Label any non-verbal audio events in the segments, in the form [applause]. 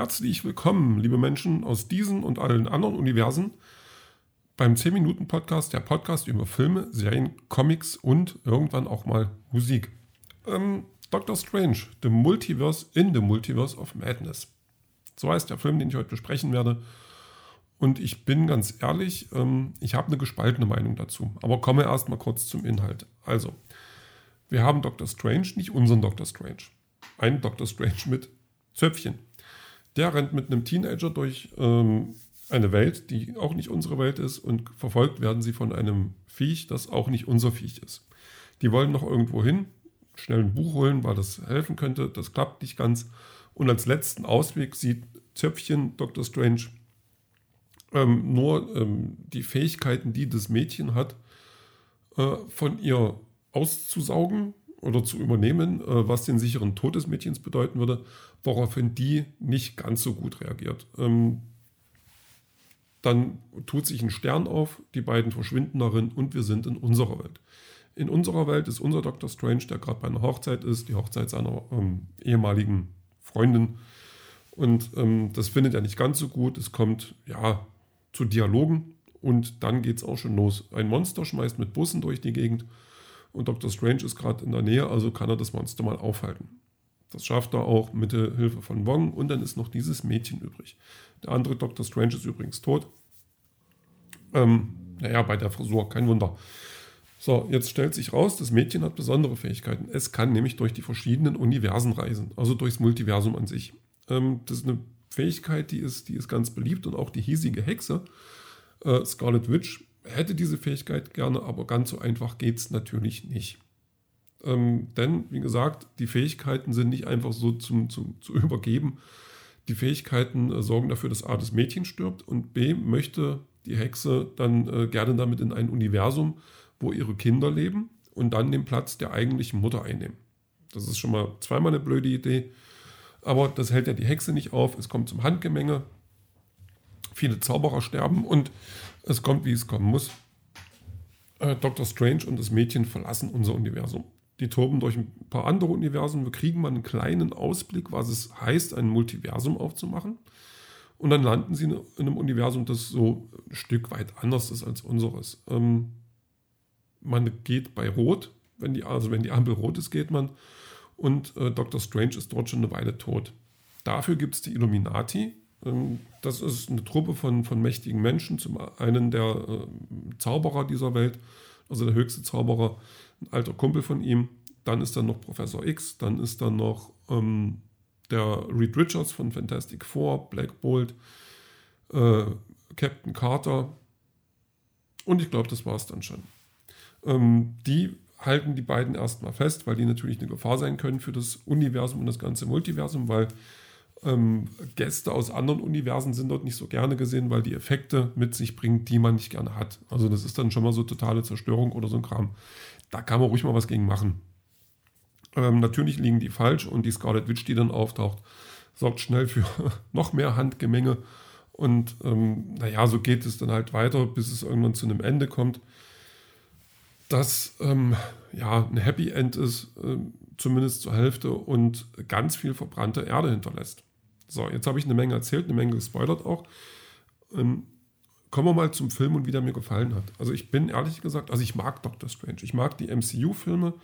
Herzlich willkommen, liebe Menschen aus diesen und allen anderen Universen, beim 10-Minuten-Podcast, der Podcast über Filme, Serien, Comics und irgendwann auch mal Musik. Ähm, Doctor Strange, The Multiverse in the Multiverse of Madness. So heißt der Film, den ich heute besprechen werde. Und ich bin ganz ehrlich, ähm, ich habe eine gespaltene Meinung dazu. Aber komme erst mal kurz zum Inhalt. Also, wir haben Doctor Strange, nicht unseren Doctor Strange. Ein Doctor Strange mit Zöpfchen. Der rennt mit einem Teenager durch ähm, eine Welt, die auch nicht unsere Welt ist und verfolgt werden sie von einem Viech, das auch nicht unser Viech ist. Die wollen noch irgendwo hin, schnell ein Buch holen, weil das helfen könnte. Das klappt nicht ganz. Und als letzten Ausweg sieht Zöpfchen Dr. Strange ähm, nur ähm, die Fähigkeiten, die das Mädchen hat, äh, von ihr auszusaugen oder zu übernehmen, äh, was den sicheren Tod des Mädchens bedeuten würde, woraufhin die nicht ganz so gut reagiert. Ähm, dann tut sich ein Stern auf, die beiden verschwinden darin und wir sind in unserer Welt. In unserer Welt ist unser Dr. Strange, der gerade bei einer Hochzeit ist, die Hochzeit seiner ähm, ehemaligen Freundin. Und ähm, das findet er nicht ganz so gut. Es kommt ja zu Dialogen und dann geht es auch schon los. Ein Monster schmeißt mit Bussen durch die Gegend und Dr. Strange ist gerade in der Nähe, also kann er das Monster mal aufhalten. Das schafft er auch mit der Hilfe von Wong und dann ist noch dieses Mädchen übrig. Der andere Dr. Strange ist übrigens tot. Ähm, naja, bei der Frisur, kein Wunder. So, jetzt stellt sich raus, das Mädchen hat besondere Fähigkeiten. Es kann nämlich durch die verschiedenen Universen reisen, also durchs Multiversum an sich. Ähm, das ist eine Fähigkeit, die ist, die ist ganz beliebt und auch die hiesige Hexe, äh, Scarlet Witch, hätte diese Fähigkeit gerne, aber ganz so einfach geht es natürlich nicht. Ähm, denn, wie gesagt, die Fähigkeiten sind nicht einfach so zum, zum, zu [laughs] übergeben. Die Fähigkeiten äh, sorgen dafür, dass A, das Mädchen stirbt und B, möchte die Hexe dann äh, gerne damit in ein Universum, wo ihre Kinder leben und dann den Platz der eigentlichen Mutter einnehmen. Das ist schon mal zweimal eine blöde Idee. Aber das hält ja die Hexe nicht auf. Es kommt zum Handgemenge. Viele Zauberer sterben und es kommt, wie es kommen muss. Äh, Dr. Strange und das Mädchen verlassen unser Universum. Die toben durch ein paar andere Universen. Wir kriegen mal einen kleinen Ausblick, was es heißt, ein Multiversum aufzumachen. Und dann landen sie in einem Universum, das so ein Stück weit anders ist als unseres. Ähm, man geht bei Rot, wenn die, also wenn die Ampel rot ist, geht man und äh, Dr. Strange ist dort schon eine Weile tot. Dafür gibt es die Illuminati. Ähm, das ist eine Truppe von, von mächtigen Menschen. Zum einen der äh, Zauberer dieser Welt, also der höchste Zauberer, ein alter Kumpel von ihm. Dann ist da noch Professor X, dann ist da noch ähm, der Reed Richards von Fantastic Four, Black Bolt, äh, Captain Carter. Und ich glaube, das war es dann schon. Ähm, die halten die beiden erstmal fest, weil die natürlich eine Gefahr sein können für das Universum und das ganze Multiversum, weil ähm, Gäste aus anderen Universen sind dort nicht so gerne gesehen, weil die Effekte mit sich bringen, die man nicht gerne hat. Also das ist dann schon mal so totale Zerstörung oder so ein Kram. Da kann man ruhig mal was gegen machen. Ähm, natürlich liegen die falsch und die Scarlet Witch, die dann auftaucht, sorgt schnell für [laughs] noch mehr Handgemenge. Und ähm, naja, so geht es dann halt weiter, bis es irgendwann zu einem Ende kommt das ähm, ja ein Happy End ist, äh, zumindest zur Hälfte und ganz viel verbrannte Erde hinterlässt. So, jetzt habe ich eine Menge erzählt, eine Menge gespoilert auch. Ähm, kommen wir mal zum Film und wie der mir gefallen hat. Also ich bin ehrlich gesagt, also ich mag Doctor Strange. Ich mag die MCU-Filme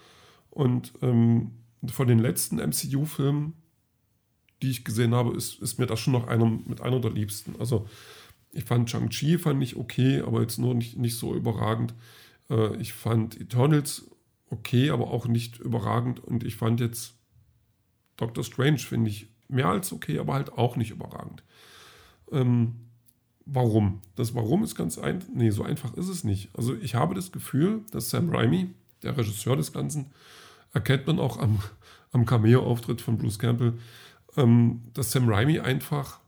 und ähm, von den letzten MCU-Filmen, die ich gesehen habe, ist, ist mir das schon noch einer mit einer der liebsten. Also ich fand Shang-Chi fand ich okay, aber jetzt nur nicht, nicht so überragend. Äh, ich fand Eternals okay, aber auch nicht überragend. Und ich fand jetzt Doctor Strange, finde ich, mehr als okay, aber halt auch nicht überragend. Ähm, warum? Das Warum ist ganz einfach. Nee, so einfach ist es nicht. Also ich habe das Gefühl, dass Sam Raimi, der Regisseur des Ganzen, erkennt man auch am, am Cameo-Auftritt von Bruce Campbell, ähm, dass Sam Raimi einfach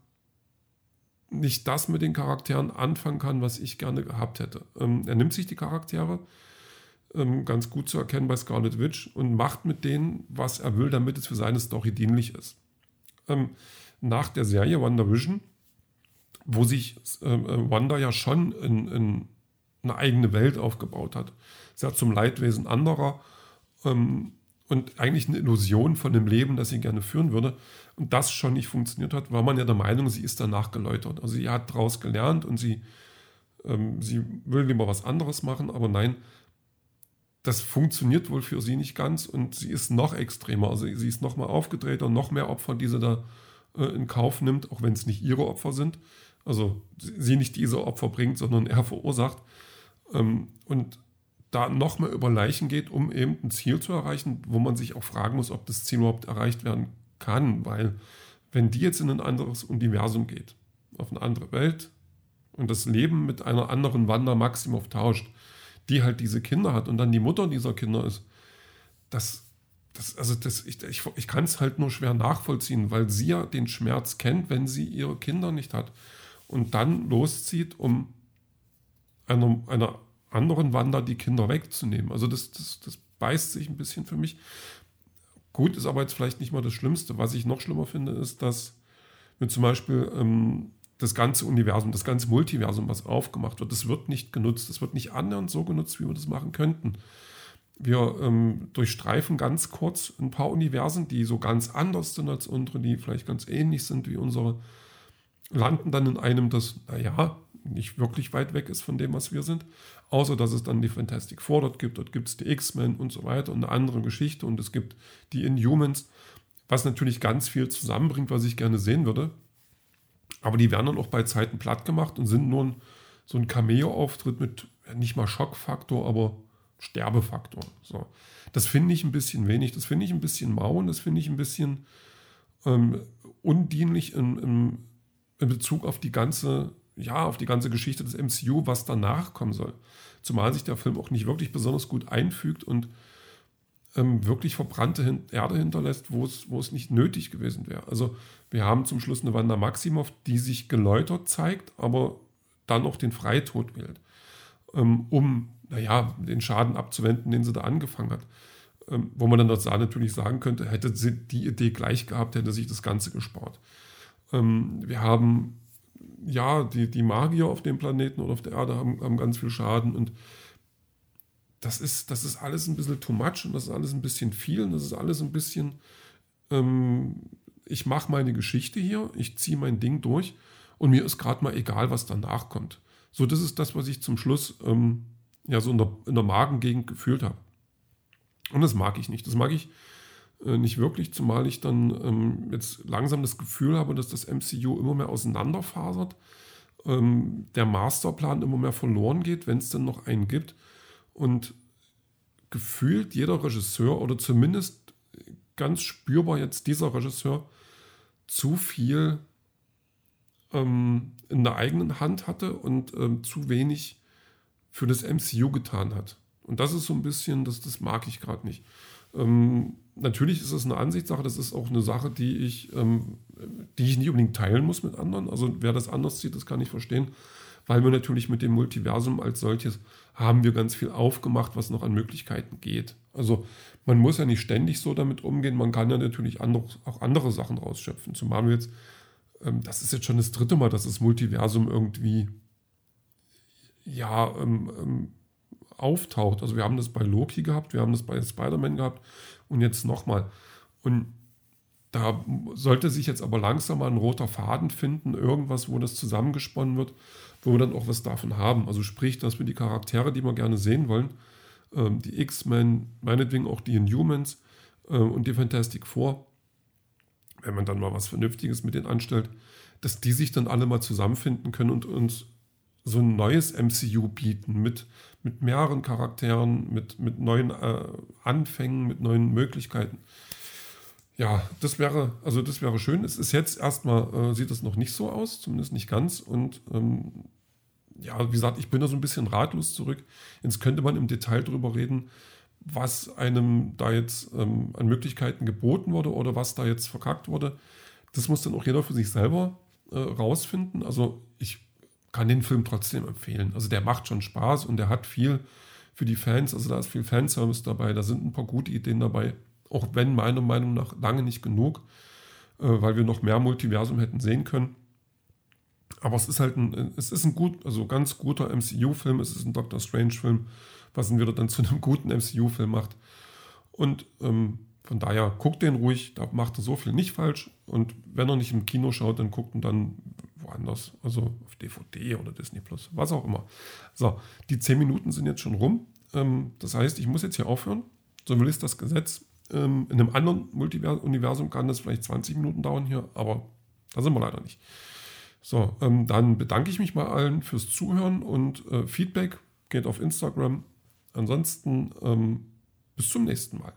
nicht das mit den Charakteren anfangen kann, was ich gerne gehabt hätte. Ähm, er nimmt sich die Charaktere, ähm, ganz gut zu erkennen bei Scarlet Witch, und macht mit denen, was er will, damit es für seine Story dienlich ist. Ähm, nach der Serie WandaVision, wo sich äh, äh, Wanda ja schon in, in, eine eigene Welt aufgebaut hat, sehr zum Leidwesen anderer, ähm, und eigentlich eine Illusion von dem Leben, das sie gerne führen würde. Und das schon nicht funktioniert hat, war man ja der Meinung, sie ist danach geläutert. Also sie hat daraus gelernt und sie, ähm, sie will lieber was anderes machen, aber nein, das funktioniert wohl für sie nicht ganz und sie ist noch extremer. Also sie ist noch mal aufgedrehter, noch mehr Opfer, die sie da äh, in Kauf nimmt, auch wenn es nicht ihre Opfer sind. Also sie nicht diese Opfer bringt, sondern er verursacht. Ähm, und da noch mehr über Leichen geht, um eben ein Ziel zu erreichen, wo man sich auch fragen muss, ob das Ziel überhaupt erreicht werden kann. Weil wenn die jetzt in ein anderes Universum geht, auf eine andere Welt und das Leben mit einer anderen Wanda Maximoff tauscht, die halt diese Kinder hat und dann die Mutter dieser Kinder ist, das, das, also das, ich, ich, ich kann es halt nur schwer nachvollziehen, weil sie ja den Schmerz kennt, wenn sie ihre Kinder nicht hat und dann loszieht, um einer, einer anderen Wander die Kinder wegzunehmen. Also das, das, das beißt sich ein bisschen für mich. Gut, ist aber jetzt vielleicht nicht mal das Schlimmste. Was ich noch schlimmer finde, ist, dass wir zum Beispiel ähm, das ganze Universum, das ganze Multiversum, was aufgemacht wird, das wird nicht genutzt. Das wird nicht annähernd so genutzt, wie wir das machen könnten. Wir ähm, durchstreifen ganz kurz ein paar Universen, die so ganz anders sind als unsere, die vielleicht ganz ähnlich sind wie unsere, landen dann in einem, das, naja, nicht wirklich weit weg ist von dem, was wir sind. Außer, dass es dann die Fantastic Four dort gibt. Dort gibt es die X-Men und so weiter und eine andere Geschichte. Und es gibt die Inhumans, was natürlich ganz viel zusammenbringt, was ich gerne sehen würde. Aber die werden dann auch bei Zeiten platt gemacht und sind nur ein, so ein Cameo-Auftritt mit nicht mal Schockfaktor, aber Sterbefaktor. So. Das finde ich ein bisschen wenig, das finde ich ein bisschen mau und das finde ich ein bisschen ähm, undienlich in, in, in Bezug auf die ganze, ja, auf die ganze Geschichte des MCU, was danach kommen soll. Zumal sich der Film auch nicht wirklich besonders gut einfügt und ähm, wirklich verbrannte Erde hinterlässt, wo es, nicht nötig gewesen wäre. Also wir haben zum Schluss eine Wanda Maximoff, die sich geläutert zeigt, aber dann auch den Freitod wählt, ähm, um, naja, den Schaden abzuwenden, den sie da angefangen hat. Ähm, wo man dann das natürlich sagen könnte, hätte sie die Idee gleich gehabt, hätte sich das Ganze gespart. Ähm, wir haben, ja, die, die Magier auf dem Planeten oder auf der Erde haben, haben ganz viel Schaden und das ist, das ist alles ein bisschen too much und das ist alles ein bisschen viel und das ist alles ein bisschen, ähm, ich mache meine Geschichte hier, ich ziehe mein Ding durch und mir ist gerade mal egal, was danach kommt. So, das ist das, was ich zum Schluss ähm, ja so in der, in der Magengegend gefühlt habe. Und das mag ich nicht. Das mag ich äh, nicht wirklich, zumal ich dann ähm, jetzt langsam das Gefühl habe, dass das MCU immer mehr auseinanderfasert, ähm, der Masterplan immer mehr verloren geht, wenn es denn noch einen gibt und gefühlt jeder Regisseur oder zumindest ganz spürbar jetzt dieser Regisseur zu viel ähm, in der eigenen Hand hatte und ähm, zu wenig für das MCU getan hat. Und das ist so ein bisschen, das, das mag ich gerade nicht. Ähm, natürlich ist es eine Ansichtssache, das ist auch eine Sache, die ich, ähm, die ich nicht unbedingt teilen muss mit anderen. Also wer das anders sieht, das kann ich verstehen weil wir natürlich mit dem Multiversum als solches haben wir ganz viel aufgemacht, was noch an Möglichkeiten geht. Also man muss ja nicht ständig so damit umgehen, man kann ja natürlich auch andere Sachen rausschöpfen. Zumal wir jetzt, ähm, das ist jetzt schon das dritte Mal, dass das Multiversum irgendwie ja ähm, ähm, auftaucht. Also wir haben das bei Loki gehabt, wir haben das bei Spider-Man gehabt und jetzt nochmal. Und da sollte sich jetzt aber langsam mal ein roter Faden finden, irgendwas, wo das zusammengesponnen wird wo wir dann auch was davon haben. Also sprich, dass wir die Charaktere, die wir gerne sehen wollen, ähm, die X-Men, meinetwegen auch die Inhumans äh, und die Fantastic Four, wenn man dann mal was Vernünftiges mit denen anstellt, dass die sich dann alle mal zusammenfinden können und uns so ein neues MCU bieten mit, mit mehreren Charakteren, mit, mit neuen äh, Anfängen, mit neuen Möglichkeiten. Ja, das wäre, also das wäre schön. Es ist jetzt erstmal, äh, sieht es noch nicht so aus, zumindest nicht ganz. Und ähm, ja, wie gesagt, ich bin da so ein bisschen ratlos zurück. Jetzt könnte man im Detail darüber reden, was einem da jetzt ähm, an Möglichkeiten geboten wurde oder was da jetzt verkackt wurde. Das muss dann auch jeder für sich selber äh, rausfinden. Also ich kann den Film trotzdem empfehlen. Also der macht schon Spaß und der hat viel für die Fans. Also da ist viel Fanservice dabei. Da sind ein paar gute Ideen dabei. Auch wenn meiner Meinung nach lange nicht genug, äh, weil wir noch mehr Multiversum hätten sehen können. Aber es ist halt ein, es ist ein gut, also ganz guter MCU-Film, es ist ein Doctor Strange-Film, was ihn wieder dann [laughs] zu einem guten MCU-Film macht. Und ähm, Von daher guckt den ruhig, da macht er so viel nicht falsch. Und wenn er nicht im Kino schaut, dann guckt ihn dann woanders, also auf DVD oder Disney Plus, was auch immer. So, die 10 Minuten sind jetzt schon rum. Ähm, das heißt, ich muss jetzt hier aufhören. So will es das Gesetz. Ähm, in einem anderen Multiversum kann das vielleicht 20 Minuten dauern hier, aber da sind wir leider nicht. So, ähm, dann bedanke ich mich mal allen fürs Zuhören und äh, Feedback geht auf Instagram. Ansonsten bis zum nächsten Mal.